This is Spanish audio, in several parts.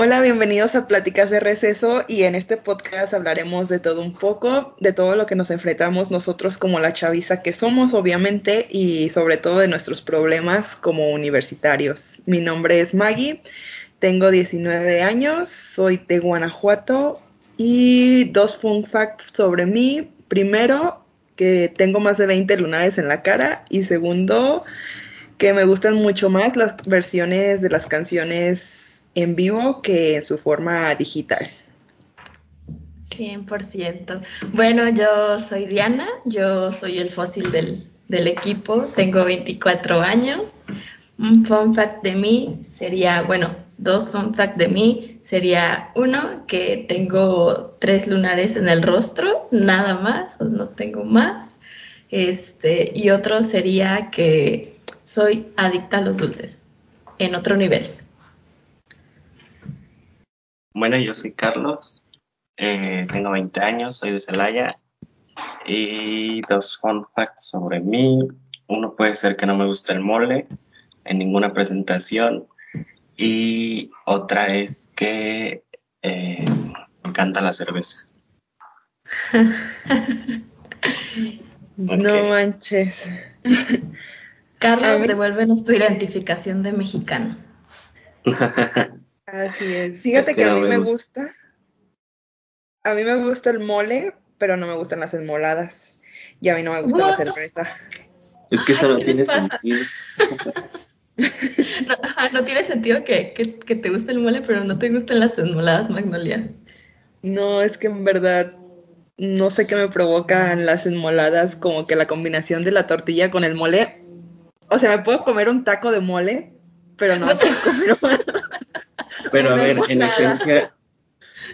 Hola, bienvenidos a Pláticas de Receso y en este podcast hablaremos de todo un poco, de todo lo que nos enfrentamos nosotros como la chaviza que somos, obviamente, y sobre todo de nuestros problemas como universitarios. Mi nombre es Maggie, tengo 19 años, soy de Guanajuato y dos fun facts sobre mí. Primero, que tengo más de 20 lunares en la cara y segundo, que me gustan mucho más las versiones de las canciones en vivo que en su forma digital. 100%. Bueno, yo soy Diana, yo soy el fósil del, equipo, tengo 24 años. Un fun fact de mí sería, bueno, dos fun fact de mí sería uno, que tengo tres lunares en el rostro, nada más, no tengo más. Este, y otro sería que soy adicta a los dulces, en otro nivel. Bueno, yo soy Carlos, eh, tengo 20 años, soy de Celaya y dos fun facts sobre mí. Uno puede ser que no me gusta el mole en ninguna presentación y otra es que eh, me encanta la cerveza. No manches. Carlos, devuélvenos tu identificación de mexicano. Así es. Fíjate que, a mí me gusta. A mí me gusta el mole, pero no me gustan las enmoladas. Y a mí no me gusta la cerveza. Es que eso no tiene sentido. no, tiene sentido que, que, te guste el mole, pero no te gustan las enmoladas, Magnolia. No, es que en verdad no sé qué me provocan las enmoladas, como que la combinación de la tortilla con el mole. O sea, me puedo comer un taco de mole, pero no puedo comer pero a ver, en esencia,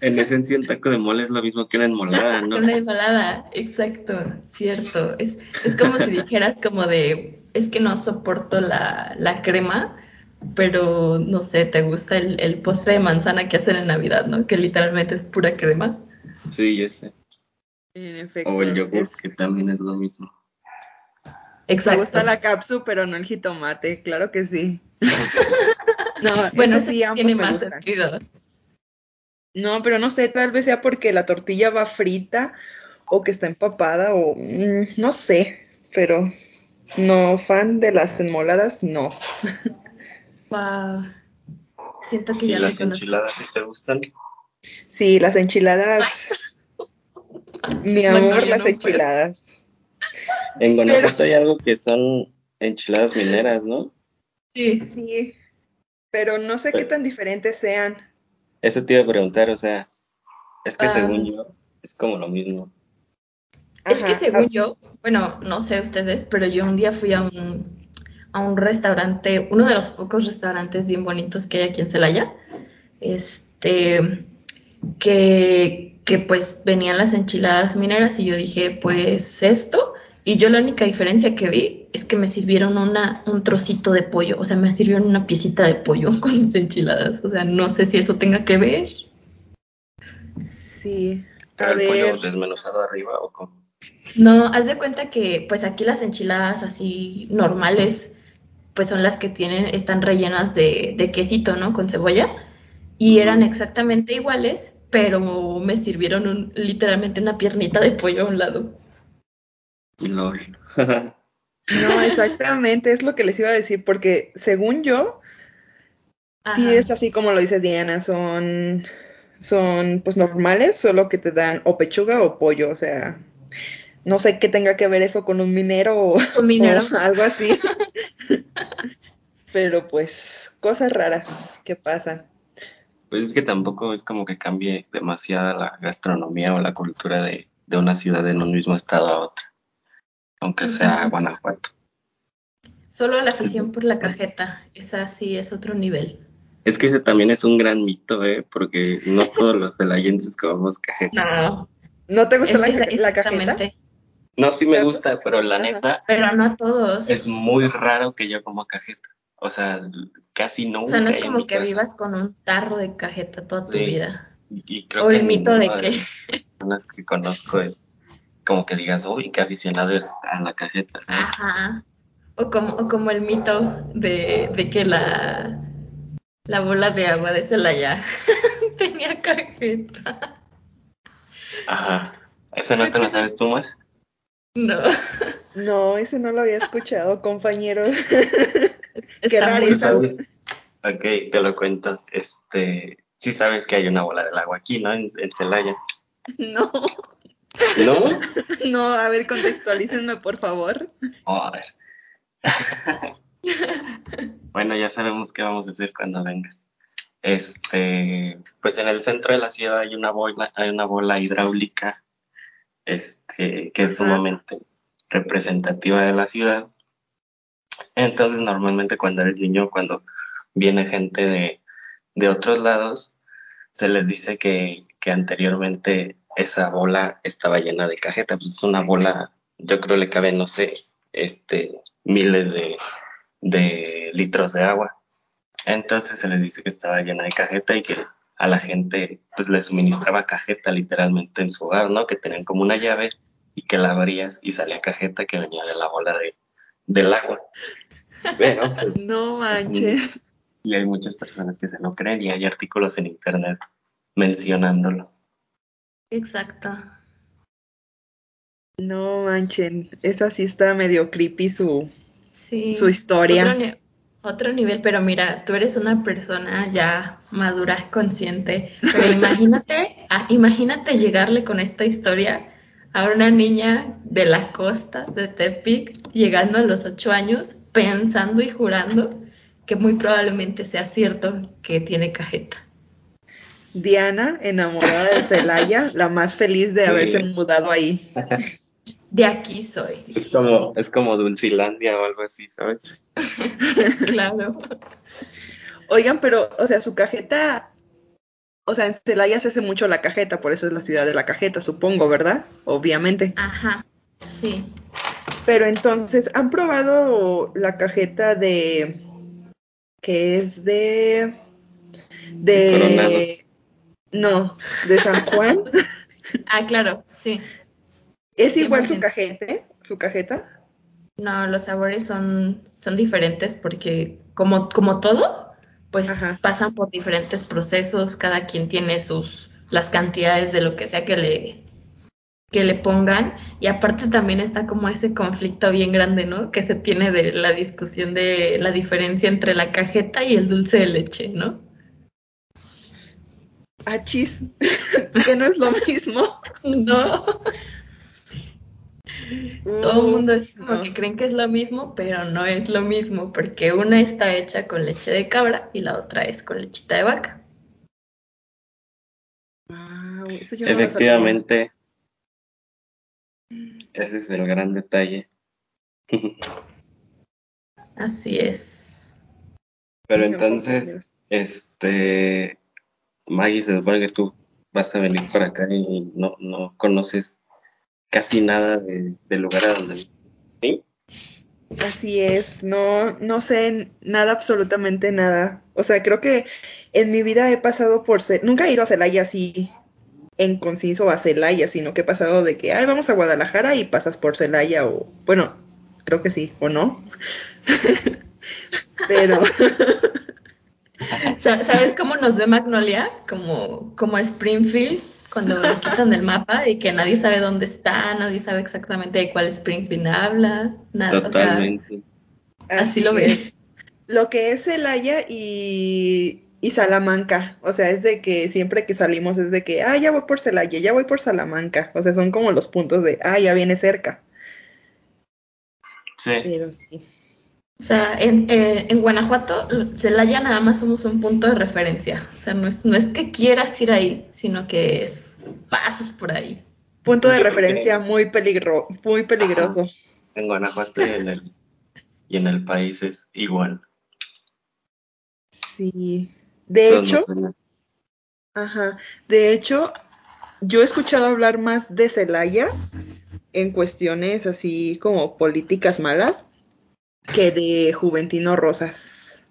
en esencia un taco de mole es lo mismo que una enmolada, ¿no? Una enmolada, exacto, cierto. Es, es como si dijeras como de, es que no soporto la, la crema, pero no sé, te gusta el, el, postre de manzana que hacen en Navidad, ¿no? Que literalmente es pura crema. Sí, yo sé. En efecto. O el yogur, que también es lo mismo. Exacto. Me gusta la cápsula, pero no el jitomate, claro que sí. No, bueno, sí, tiene más sentido. No, pero no sé, tal vez sea porque la tortilla va frita o que está empapada o mm, no sé, pero no fan de las enmoladas, no. Wow. Siento que ya las enchiladas sí te gustan? Sí, las enchiladas. Mi amor, las enchiladas. En Guanajuato hay algo que son enchiladas mineras, ¿no? Sí. Sí, pero no sé qué tan diferentes sean. Eso te iba a preguntar, o sea, es que según ah. yo es como lo mismo. Es que según yo, bueno, no sé ustedes, pero yo un día fui a un, a un restaurante, uno de los pocos restaurantes bien bonitos que hay aquí en Celaya, este, que, que pues venían las enchiladas mineras y yo dije, pues esto, y yo la única diferencia que vi es que me sirvieron una, un trocito de pollo, o sea, me sirvieron una piecita de pollo con mis enchiladas. O sea, no sé si eso tenga que ver. Sí. ¿El pollo desmenuzado arriba o cómo? No, haz de cuenta que pues aquí las enchiladas así normales, pues son las que tienen, están rellenas de, de quesito, ¿no? Con cebolla. Y eran exactamente iguales, pero me sirvieron un, literalmente una piernita de pollo a un lado. LOL. No, exactamente, es lo que les iba a decir, porque según yo, sí es así como lo dice Diana, son, son pues normales, solo que te dan o pechuga o pollo, o sea, no sé qué tenga que ver eso con un minero o, algo así. Pero pues, cosas raras que pasan. Pues es que tampoco es como que cambie demasiada la gastronomía o la cultura de, de una ciudad en un mismo estado a otra aunque sea Guanajuato. Solo la afición por la cajeta, esa sí es otro nivel. Es que ese también es un gran mito, ¿eh? Porque no todos los de la que comemos cajeta. No. ¿No te gusta la, la, cajeta? No, sí me gusta, pero la neta. Pero no a todos. Es muy raro que yo como cajeta. O sea, casi nunca. O sea, no es como que vivas con un tarro de cajeta toda tu vida. Y, creo o el mito de que. Las que conozco es como que digas, uy, qué aficionado es a la cajeta. Ajá. O como, o como el mito de, de que la La bola de agua de Celaya tenía cajeta. Ajá. ¿Ese no te lo sabes tú, Mar? No. No, ese no lo había escuchado, compañeros. Qué raro. Ok, te lo cuento. Este, sí sabes que hay una bola del agua aquí, ¿no? En, Celaya. No. ¿No? No, a ver, contextualícenme, por favor. Oh, a ver. bueno, ya sabemos qué vamos a hacer cuando vengas. Este, pues en el centro de la ciudad hay una bola, hay una bola hidráulica, este, que es sumamente representativa de la ciudad. Entonces, normalmente cuando eres niño, cuando viene gente de, de otros lados, se les dice que, que, anteriormente esa bola estaba llena de cajeta, pues es una bola, yo creo le cabe, no sé, este, miles de, de litros de agua. Entonces se les dice que estaba llena de cajeta y que a la gente pues le suministraba cajeta literalmente en su hogar, ¿no? Que tenían como una llave y que la abrías y salía cajeta que venía de la bola de, del agua. Pero pues, no manches. Y hay muchas personas que se lo creen y hay artículos en internet mencionándolo. Exacto. No manchen, esa sí está medio creepy su, su historia. Otro, nivel, pero mira, tú eres una persona ya madura, consciente, pero imagínate, imagínate llegarle con esta historia a una niña de la costa de Tepic, llegando a los ocho años, pensando y jurando que muy probablemente sea cierto que tiene cajeta. Diana, enamorada de Celaya, la más feliz de haberse mudado ahí. De aquí soy. Es como, es como Dulcilandia o algo así, ¿sabes? claro. Oigan, pero, o sea, su cajeta, o sea, en Celaya se hace mucho la cajeta, por eso es la ciudad de la cajeta, supongo, ¿verdad? Obviamente. Ajá, sí. Pero entonces, ¿han probado la cajeta de que es de de no, de San Juan. ah, claro, sí. ¿Es igual su cajeta? ¿Su cajeta? No, los sabores son, son diferentes porque como, como todo, pues pasan por diferentes procesos, cada quien tiene sus las cantidades de lo que sea que le que le pongan y aparte también está como ese conflicto bien grande, ¿no? Que se tiene de la discusión de la diferencia entre la cajeta y el dulce de leche, ¿no? Ah, chis, que no es lo mismo. No. Todo el mundo es como que creen que es lo mismo, pero no es lo mismo, porque una está hecha con leche de cabra y la otra es con lechita de vaca. Efectivamente, ese es el gran detalle. Así es. Pero entonces, este, Maggie, se supone que tú vas a venir para acá y no, no conoces casi nada del lugar a donde ¿sí? Así es, no, no sé nada, absolutamente nada. O sea, creo que en mi vida he pasado por ser, nunca he ido a Celaya así en conciso a Celaya, sino que he pasado de que, ay, vamos a Guadalajara y pasas por Celaya o, bueno, creo que sí, o no. Pero... ¿Sabes cómo nos ve Magnolia? Como, como Springfield, cuando lo quitan del mapa y que nadie sabe dónde está, nadie sabe exactamente de cuál Springfield habla, nada. Totalmente. así, lo ves. Lo que es Celaya y y Salamanca. O sea, es de que siempre que salimos es de que, ah, ya voy por Celaya, ya voy por Salamanca. O sea, son como los puntos de, ah, ya viene cerca. Sí. Pero sí. O sea, en, eh, en Guanajuato, Celaya nada más somos un punto de referencia. O sea, no es, no es que quieras ir ahí, sino que es pasas por ahí. Punto de referencia muy peligro, muy peligroso. En Guanajuato y en el, y en el país es igual. Sí. De hecho, ajá, de hecho, yo he escuchado hablar más de Celaya en cuestiones así como políticas malas que de Juventino Rosas.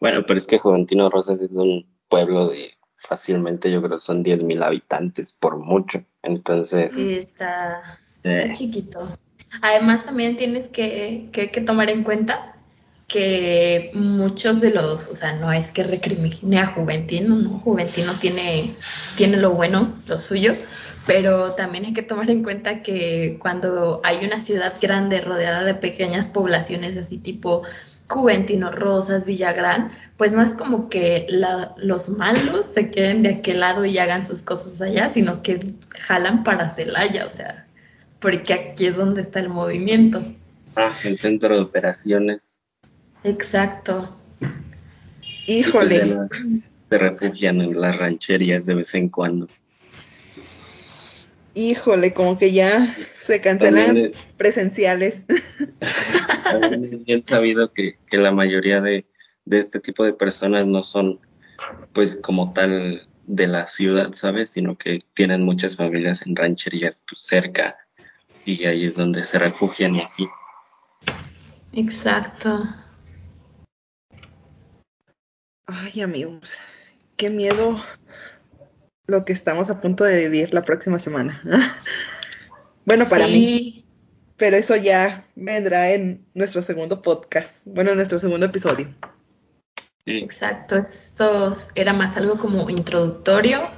Bueno, pero es que Juventino Rosas es un pueblo de fácilmente, yo creo, son 10.000 habitantes por mucho. Entonces. Sí, está, eh. chiquito. Además, también tienes que, que tomar en cuenta que muchos de los, o sea, no es que recrimine a Juventino, no, Juventino tiene, tiene lo bueno, lo suyo, pero también hay que tomar en cuenta que cuando hay una ciudad grande rodeada de pequeñas poblaciones así tipo Juventino Rosas, Villagrán, pues no es como que los malos se queden de aquel lado y hagan sus cosas allá, sino que jalan para Celaya, o sea, porque aquí es donde está el movimiento. Ah, el centro de operaciones. Exacto. Híjole. Se refugian en las rancherías de vez en cuando. Híjole, como que ya se cancelan presenciales. También bien sabido que, la mayoría de, este tipo de personas no son, pues, como tal de la ciudad, ¿sabes? Sino que tienen muchas familias en rancherías pues, cerca y ahí es donde se refugian y así. Exacto. Ay, amigos, qué miedo lo que estamos a punto de vivir la próxima semana. bueno, para mí. Pero eso ya vendrá en nuestro segundo podcast, bueno, en nuestro segundo episodio. Exacto, esto era más algo como introductorio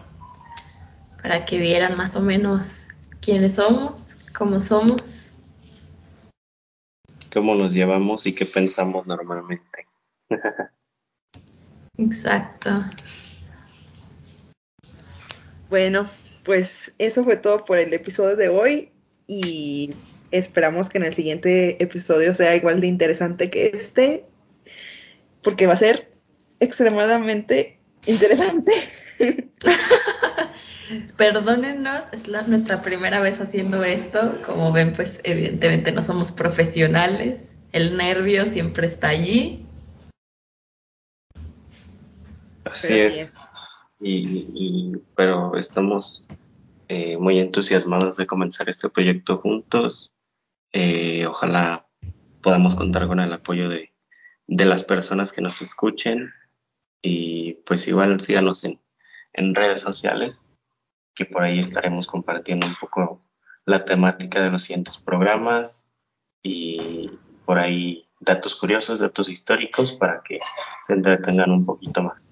para que vieran más o menos quiénes somos, cómo somos. Cómo nos llevamos y qué pensamos normalmente. Exacto. Bueno, pues eso fue todo por el episodio de hoy y esperamos que en el siguiente episodio sea igual de interesante que este, porque va a ser extremadamente interesante. Perdónennos, es nuestra primera vez haciendo esto. Como ven, pues evidentemente no somos profesionales. El nervio siempre está allí. Así es. Y, pero estamos eh, muy entusiasmados de comenzar este proyecto juntos. Eh, ojalá podamos contar con el apoyo de, de, las personas que nos escuchen y pues igual síganos en, en redes sociales, que por ahí estaremos compartiendo un poco la temática de los siguientes programas y por ahí datos curiosos, datos históricos para que se entretengan un poquito más.